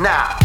Now.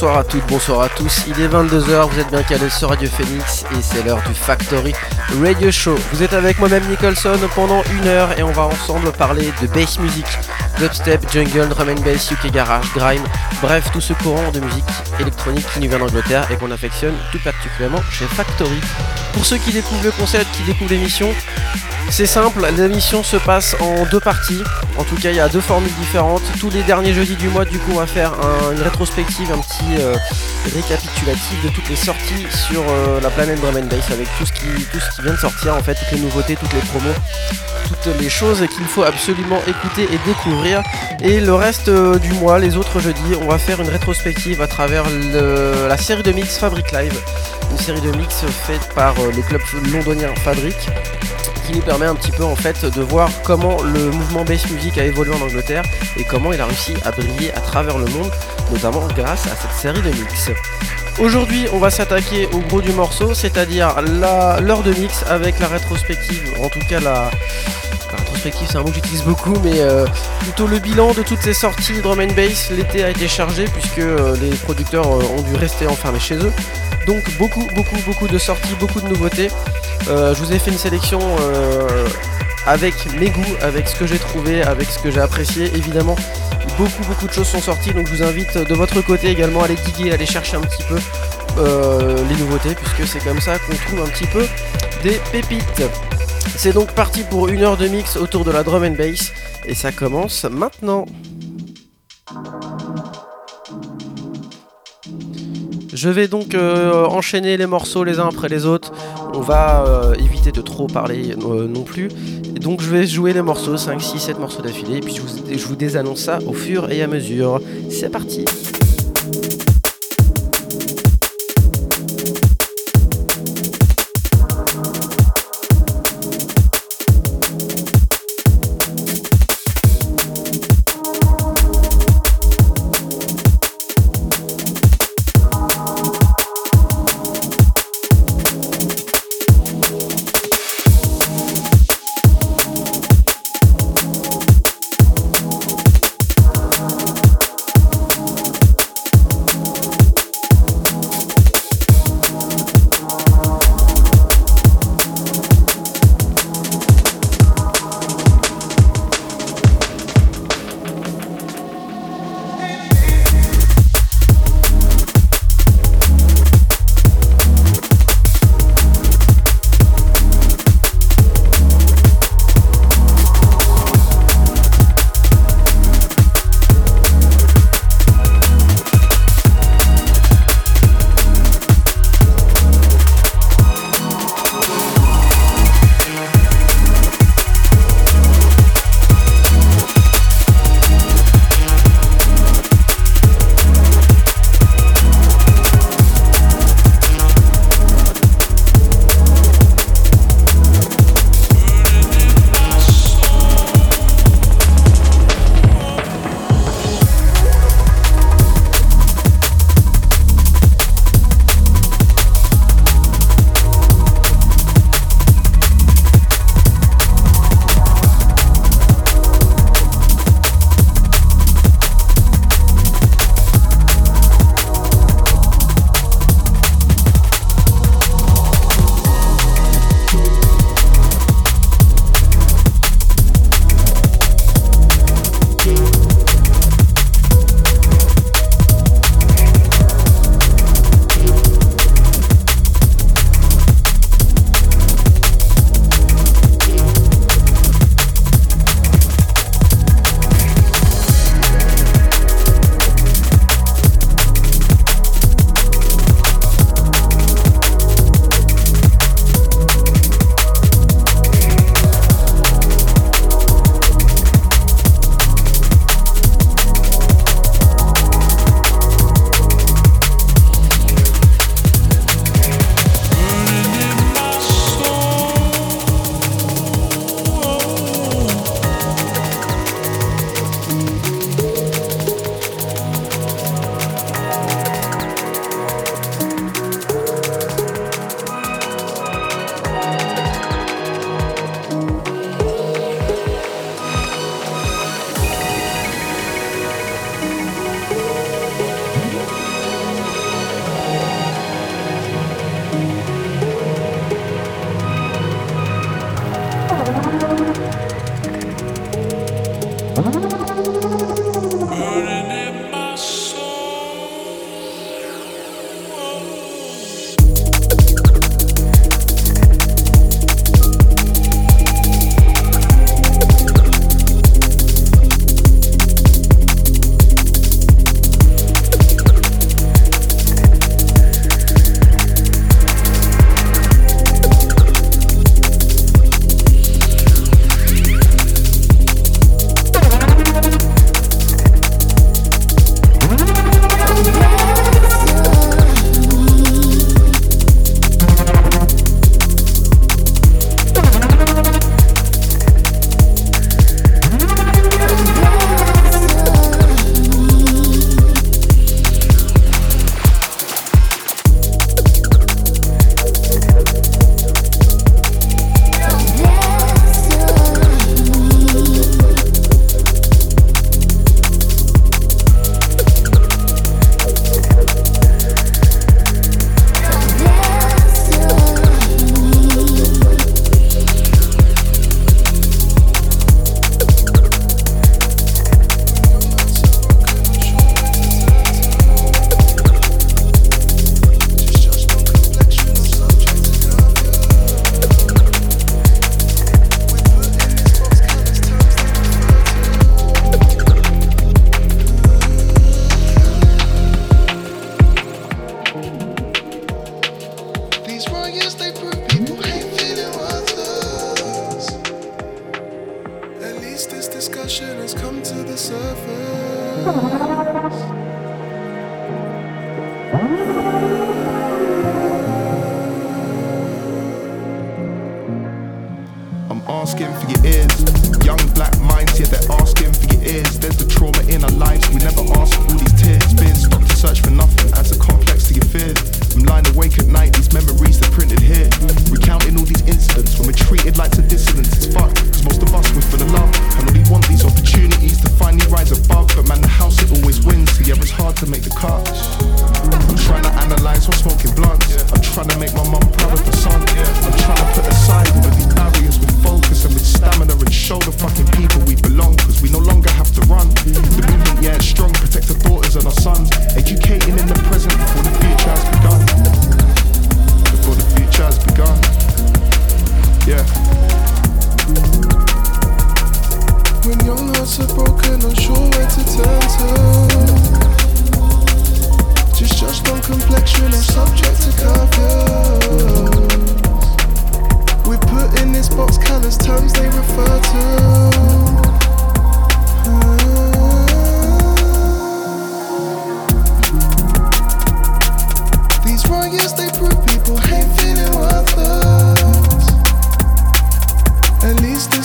Bonsoir à toutes, bonsoir à tous. Il est 22h, vous êtes bien calés sur Radio Phoenix et c'est l'heure du Factory Radio Show. Vous êtes avec moi-même Nicholson pendant une heure et on va ensemble parler de bass music, dubstep, jungle, drum and bass, UK garage, grime, bref tout ce courant de musique électronique qui nous vient d'Angleterre et qu'on affectionne tout particulièrement chez Factory. Pour ceux qui découvrent le concept, qui découvrent l'émission, c'est simple, l'émission se passe en deux parties. En tout cas, il y a deux formules différentes. Tous les derniers jeudis du mois, du coup, on va faire une rétrospective, un petit euh, récapitulatif de toutes les sorties sur euh, la planète Drum Bass avec tout ce, qui, tout ce qui vient de sortir, en fait, toutes les nouveautés, toutes les promos, toutes les choses qu'il faut absolument écouter et découvrir. Et le reste euh, du mois, les autres jeudis, on va faire une rétrospective à travers la série de mix Fabric Live. Une série de mix faite par le club londonien Fabric qui nous permet un petit peu en fait de voir comment le mouvement bass music a évolué en Angleterre et comment il a réussi à briller à travers le monde, notamment grâce à cette série de mix. Aujourd'hui, on va s'attaquer au gros du morceau, c'est-à-dire l'heure de mix avec la rétrospective, en tout cas la, rétrospective, c'est un mot que j'utilise beaucoup, mais euh, plutôt le bilan de toutes ces sorties drum and bass. L'été a été chargé puisque euh, les producteurs euh, ont dû rester enfermés chez eux. Donc beaucoup, beaucoup, beaucoup de sorties, beaucoup de nouveautés. je vous ai fait une sélection avec mes goûts, avec ce que j'ai trouvé, avec ce que j'ai apprécié. Évidemment, beaucoup, beaucoup de choses sont sorties, donc je vous invite de votre côté également à aller diguer, à aller chercher un petit peu les nouveautés, puisque c'est comme ça qu'on trouve un petit peu des pépites. C'est donc parti pour une heure de mix autour de la drum and bass et ça commence maintenant. Je vais donc euh, enchaîner les morceaux les uns après les autres. On va euh, éviter de trop parler euh, non plus. Donc je vais jouer les morceaux, 5, 6, 7 morceaux d'affilée. Et puis je vous désannonce ça au fur et à mesure. C'est parti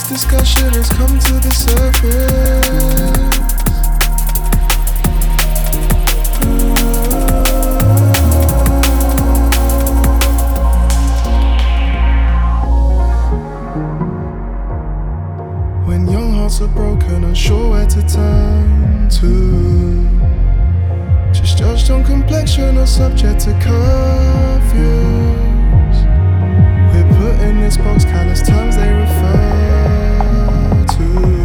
discussion has come to the surface. When young hearts are broken, unsure where to turn to. Just judged on complexion or subject to curfews. We're put in this box, callous terms they refer Mm.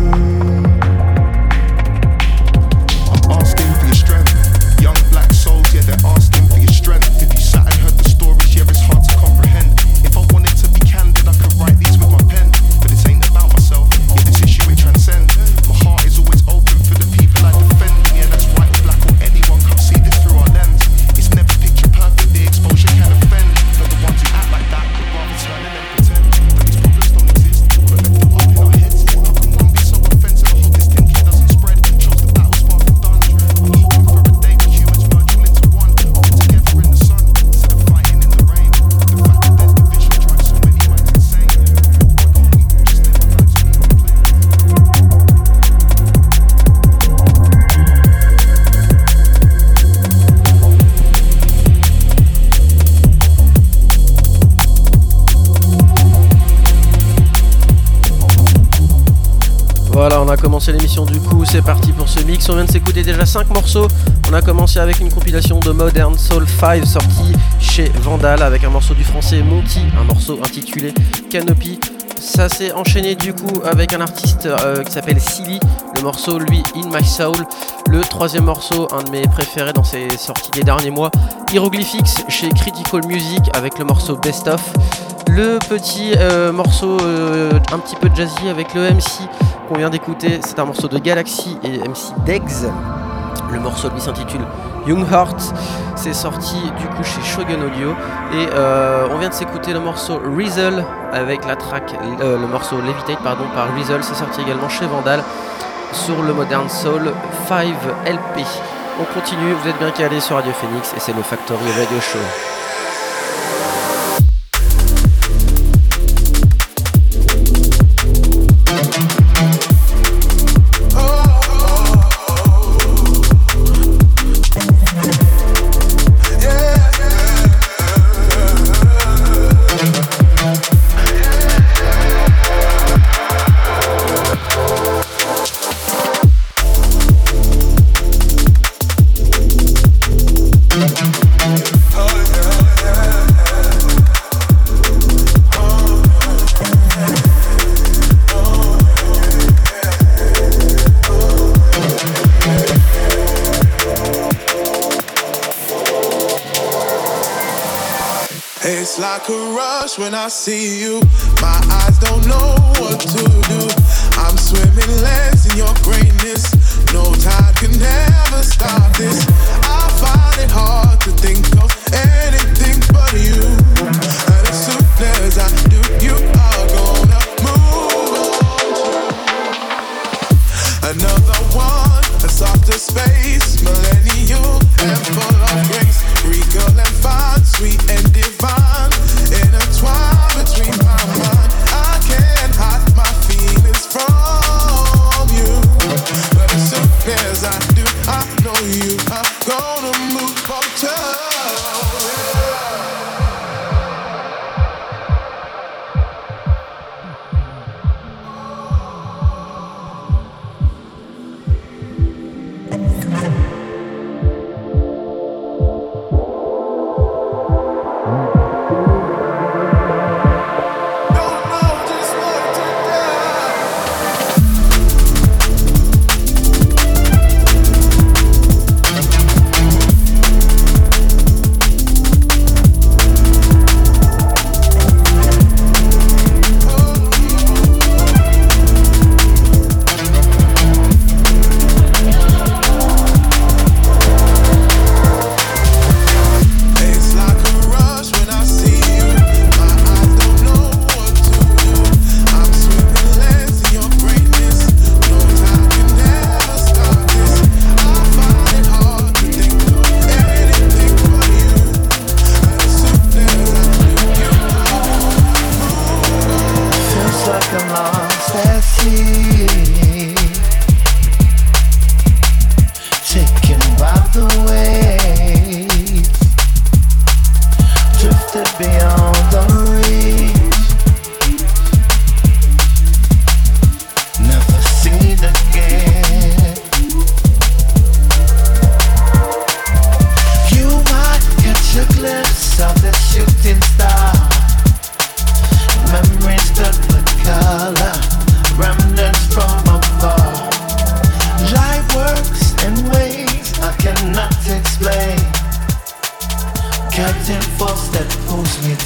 5 morceaux. On a commencé avec une compilation de Modern Soul 5 sortie chez Vandal avec un morceau du français Monty, un morceau intitulé Canopy. Ça s'est enchaîné du coup avec un artiste euh, qui s'appelle Silly, le morceau lui In My Soul. Le troisième morceau, un de mes préférés dans ses sorties des derniers mois, Hieroglyphics chez Critical Music avec le morceau Best Of. Le petit euh, morceau euh, un petit peu jazzy avec le MC qu'on vient d'écouter, c'est un morceau de Galaxy et MC Degs. Le morceau lui s'intitule Young Heart. C'est sorti du coup chez Shogun Audio. Et euh, on vient de s'écouter le morceau Rizzle avec la track, euh, le morceau Levitate pardon, par Rizzle. C'est sorti également chez Vandal sur le Modern Soul 5 LP. On continue, vous êtes bien calés sur Radio Phoenix et c'est le Factory Radio Show. Rush when I see you. My eyes don't know what to do. I'm swimming less in your greatness. No tide can ever stop this. I find it hard to think of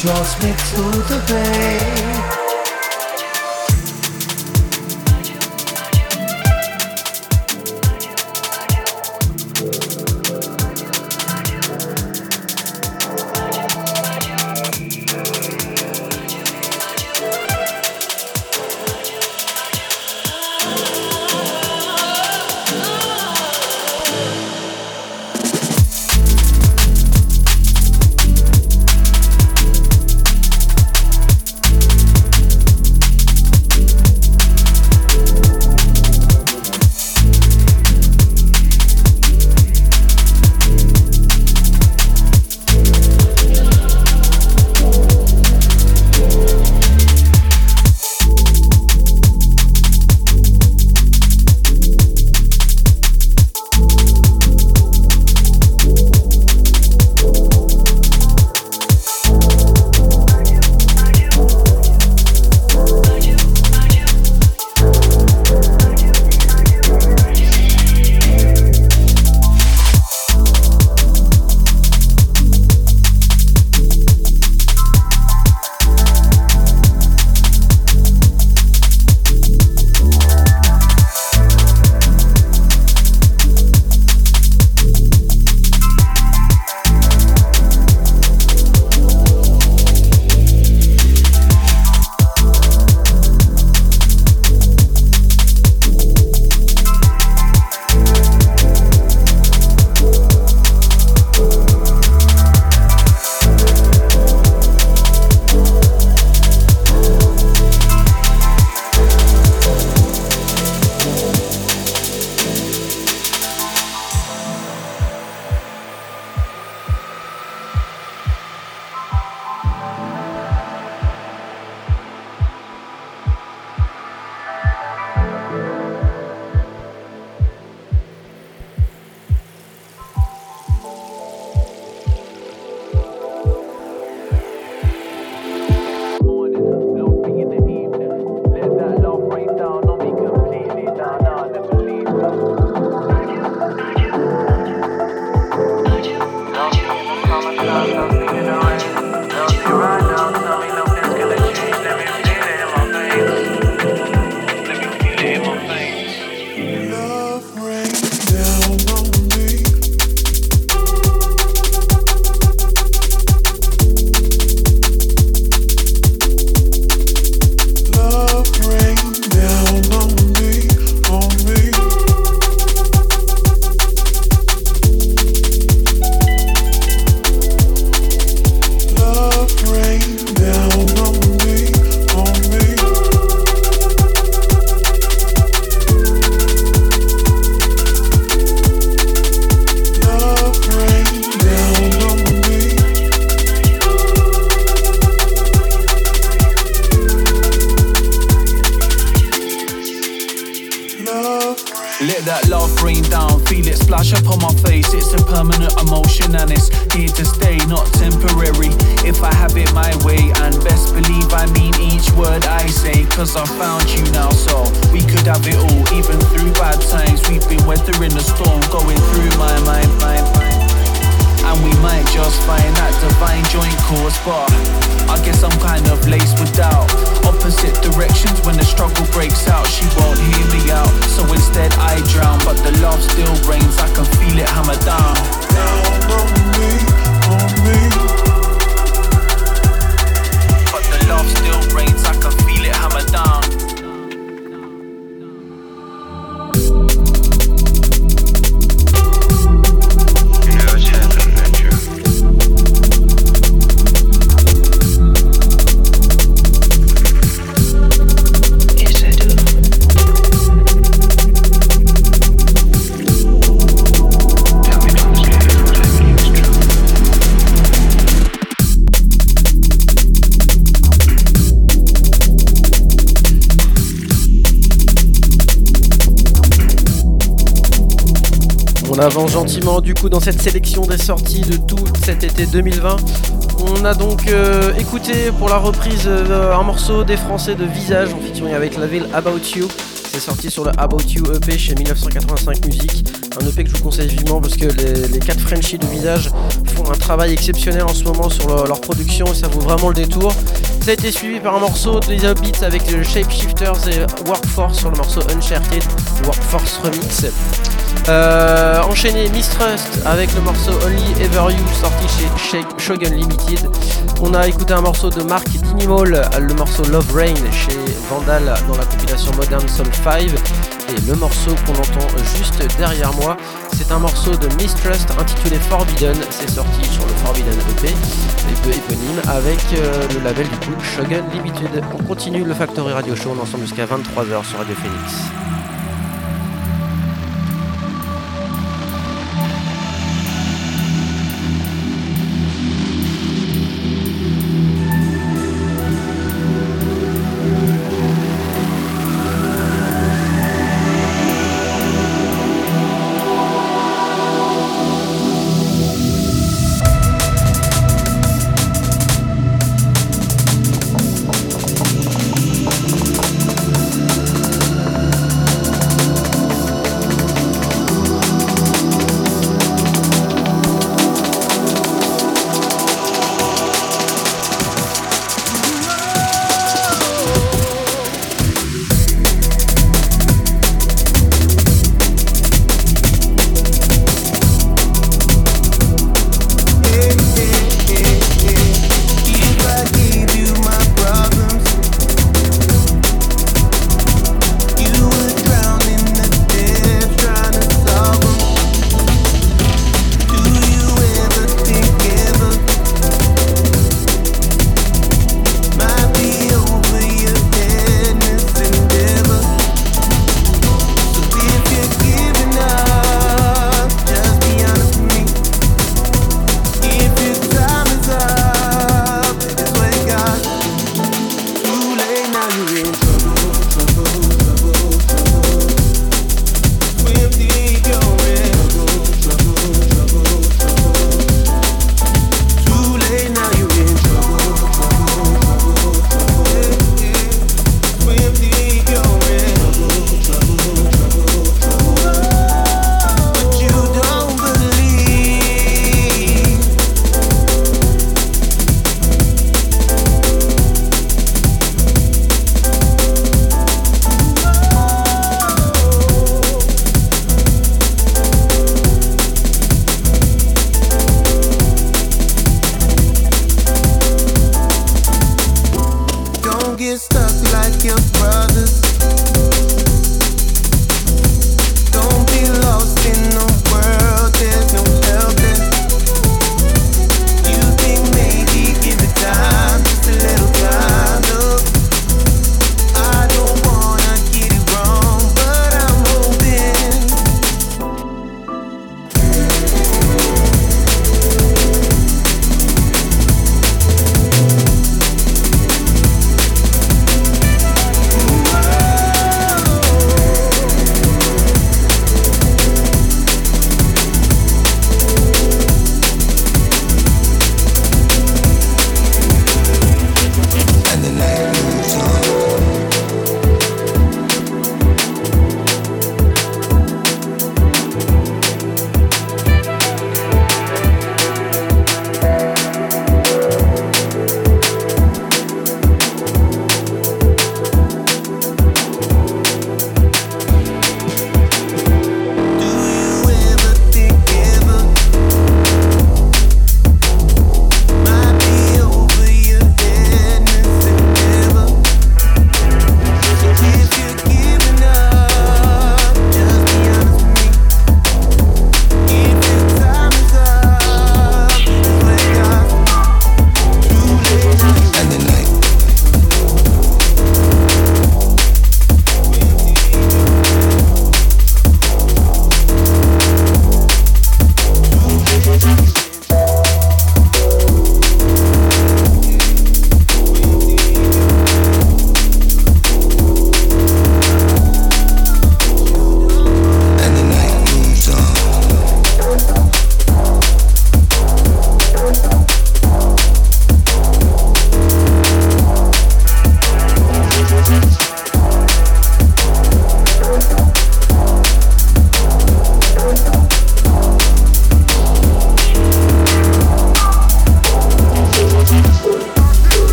draws me to the bay. when the struggle breaks out. She won't hear me out, so instead I drown. But the love still rains, I can feel it hammer down. Avance gentiment du coup dans cette sélection des sorties de tout cet été 2020. On a donc euh, écouté pour la reprise euh, un morceau des Français de Visage en featuring avec la ville About You. C'est sorti sur le About You EP chez 1985 Music. Un EP que je vous conseille vivement parce que les, quatre Frenchies de Visage font un travail exceptionnel en ce moment sur leur production et ça vaut vraiment le détour. Ça a été suivi par un morceau des Hobbits avec le Shapeshifters et Workforce sur le morceau Uncharted Workforce Remix. Euh, enchaîné Mistrust avec le morceau Only Ever You sorti chez Shogun Limited. On a écouté un morceau de Mark Dinimal, le morceau Love Rain chez Vandal dans la compilation Modern Soul 5. Et le morceau qu'on entend juste derrière moi, c'est un morceau de Mistrust intitulé Forbidden. C'est sorti sur le Forbidden EP, éponyme, avec euh, le label du coup Shogun Limited. On continue le Factory Radio Show, on ensemble jusqu'à 23h sur Radio Phoenix.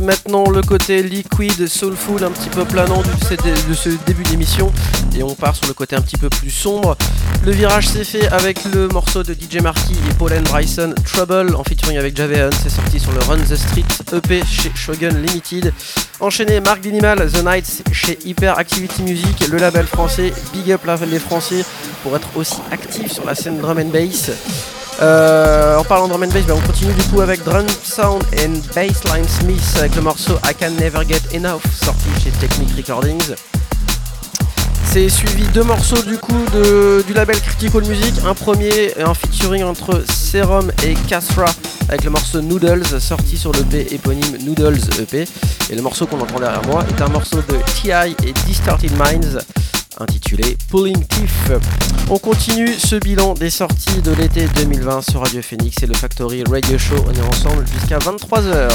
Maintenant le côté liquide, soulful, un petit peu planant de ce début d'émission et on part sur le côté un petit peu plus sombre. Le virage s'est fait avec le morceau de DJ Marquis et Paul Bryson, Trouble, en featuring avec Javeon. C'est sorti sur le Run the Street EP chez Shogun Limited. Enchaîné Marc Dinimal, The Nights chez Hyper Activity Music, le label français. Big up les Français pour être aussi actifs sur la scène drum and bass. Euh, en parlant de drum and bass, ben, on continue du coup avec Drum Sound and Bassline Smith avec le morceau I Can Never Get Enough sorti chez Technic Recordings. C'est suivi deux morceaux du coup du label Critical Music. Un premier un featuring entre Serum et Castra avec le morceau Noodles sorti sur le l'EP éponyme Noodles EP. Et le morceau qu'on entend derrière moi est un morceau de TI et Distorted Minds intitulé Pulling Teeth. On continue ce bilan des sorties de l'été 2020 sur Radio Phoenix et le Factory Radio Show. On est ensemble jusqu'à 23h.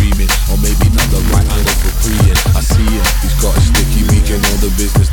screaming, or maybe not the right angle for freeing. I see him, he's got a sticky weekend, all the business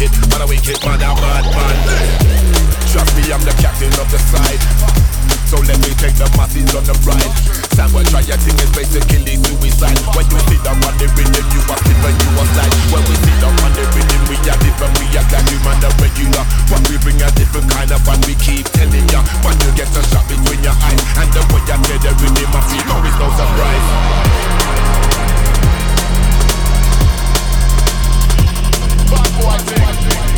wicked, man a wicked, man a bad man. Trust me, I'm the captain of the side. So let me take the masses on the ride. Someone try your thing is basically suicide. When you sit down on the rhythm, you are sleeping, you are slide. When we sit down on the rhythm, we are different, we are like human the regular. But we bring a different kind of fun, we keep telling ya. When you get a shot between your eyes, and the way you play the rhythm, I feel no, it's no surprise. before I think.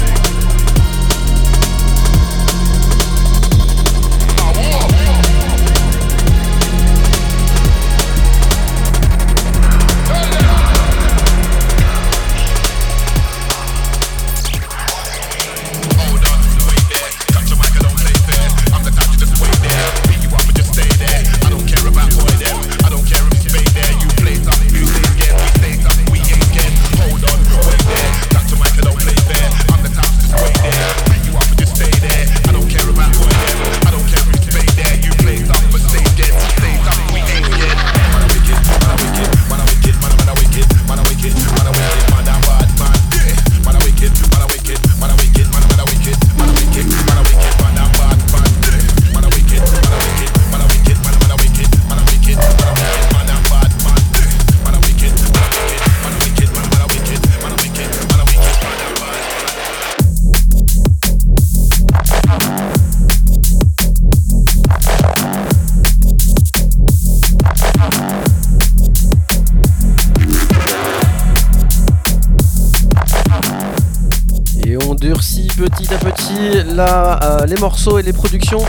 Durcit petit à petit euh, les morceaux et les productions.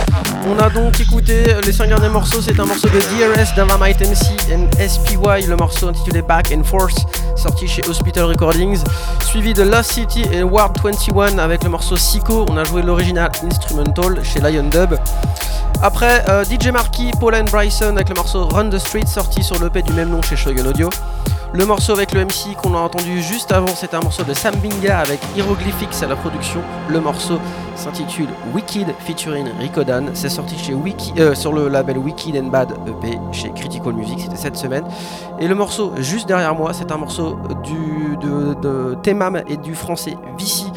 On a donc écouté les 5 derniers morceaux. C'est un morceau de DRS, Dynamite MC et SPY, le morceau intitulé Back and Forth, sorti chez Hospital Recordings. Suivi de Lost City et Ward 21 avec le morceau Psycho. On a joué l'original instrumental chez Lion Dub. Après, euh, DJ Marquis, Paul and Bryson avec le morceau Run the Street, sorti sur l'EP du même nom chez Shogun Audio. Le morceau avec le MC qu'on a entendu juste avant, c'est un morceau de Sam Binga avec Hieroglyphics à la production. Le morceau s'intitule Wicked featuring Ricodan. C'est sorti chez Wiki, euh, sur le label Wicked and Bad EP chez Critical Music, c'était cette semaine. Et le morceau juste derrière moi, c'est un morceau du, de, de Temam et du français Vici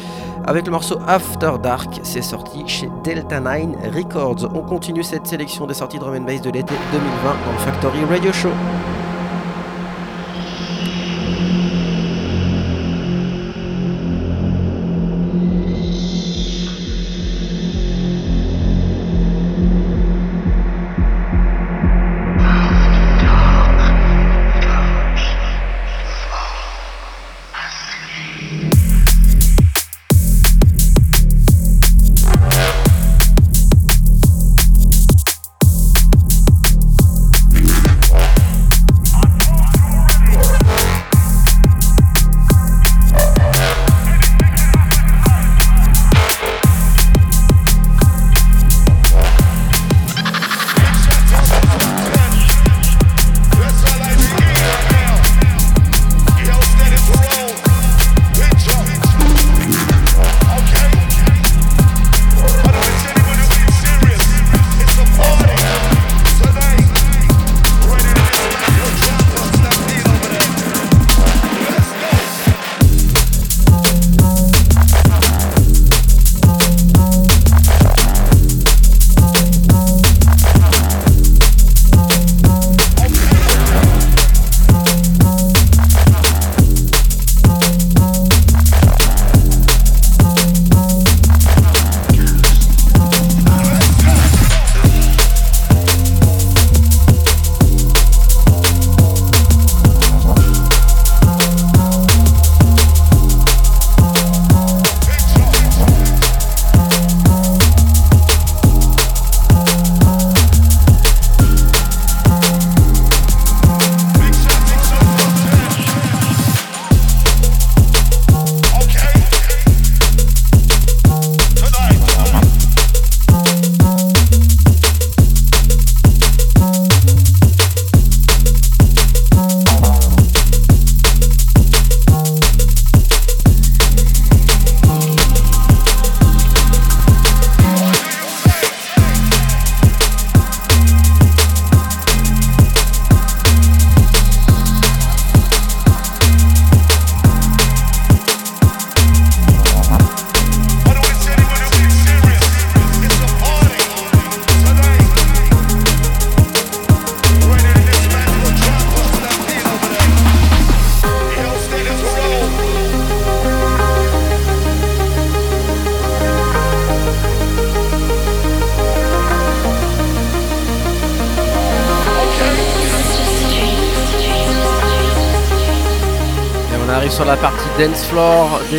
avec le morceau After Dark. C'est sorti chez Delta 9 Records. On continue cette sélection des sorties drum and bass de l'été 2020 dans le Factory Radio Show.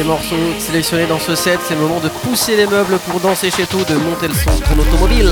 Morceaux sélectionnés dans ce set. C'est le moment de pousser les meubles pour danser chez toi, de monter le son de ton automobile.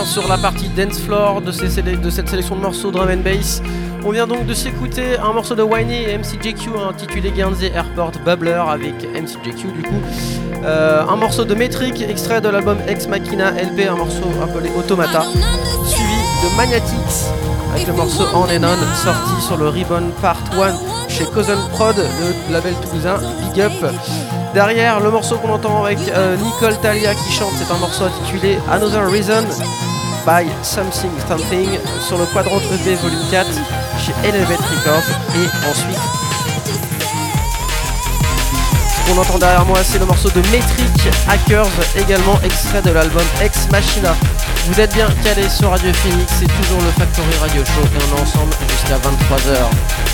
Sur la partie dance floor de, cette sélection de morceaux drum and bass. On vient donc de s'écouter un morceau de Whiny et MCJQ intitulé Guernsey Airport Bubbler avec MCJQ du coup. Euh, un morceau de Metric extrait de l'album Ex Machina LP, un morceau appelé Automata, suivi de Magnatics avec le morceau On and On sorti sur le Ribbon Part 1 chez Cousin Prod, le label toulousain Big Up. Derrière, le morceau qu'on entend avec euh, Nicole Talia qui chante, c'est un morceau intitulé Another Reason by Something Something sur le quadrant EP volume 4 chez Elevate Records. Et ensuite, ce qu'on entend derrière moi, c'est le morceau de Metric Hackers, également extrait de l'album Ex Machina. Vous êtes bien calés sur Radio Phoenix, c'est toujours le Factory Radio Show et on est ensemble jusqu'à 23h.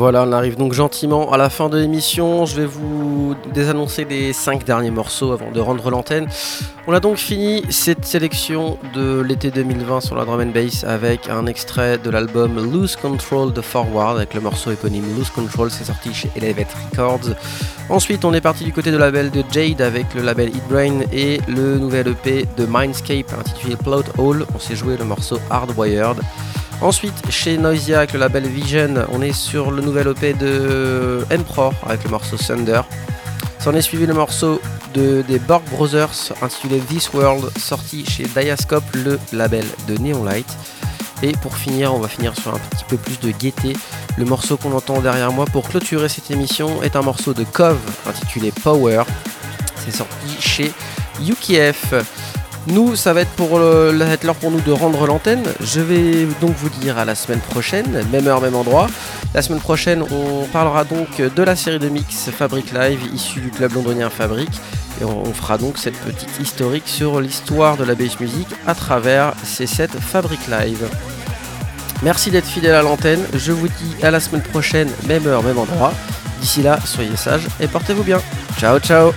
Voilà, on arrive donc gentiment à la fin de l'émission. Je vais vous désannoncer les 5 derniers morceaux avant de rendre l'antenne. On a donc fini cette sélection de l'été 2020 sur la drum and bass avec un extrait de l'album Lose Control de Forward avec le morceau éponyme Lose Control, c'est sorti chez Elevate Records. Ensuite, on est parti du côté de label de Jade avec le label Eat Brain et le nouvel EP de Mindscape intitulé Plot Hole. On s'est joué le morceau Hardwired. Ensuite, chez Noisia avec le label Vision, on est sur le nouvel EP de Emperor avec le morceau Thunder. S'en est suivi le morceau de, des Borg Brothers intitulé This World, sorti chez Diascope, le label de Neon Light. Et pour finir, on va finir sur un petit peu plus de gaieté. Le morceau qu'on entend derrière moi pour clôturer cette émission est un morceau de Cove intitulé Power. C'est sorti chez UKF. Nous, ça va être pour être l'heure pour nous de rendre l'antenne. Je vais donc vous dire à la semaine prochaine, même heure, même endroit. La semaine prochaine, on parlera donc de la série de mix Fabric Live issue du club londonien Fabric. Et on, on fera donc cette petite historique sur l'histoire de la bass music à travers ces 7 Fabric Live. Merci d'être fidèle à l'antenne. Je vous dis à la semaine prochaine, même heure, même endroit. D'ici là, soyez sages et portez-vous bien. Ciao, ciao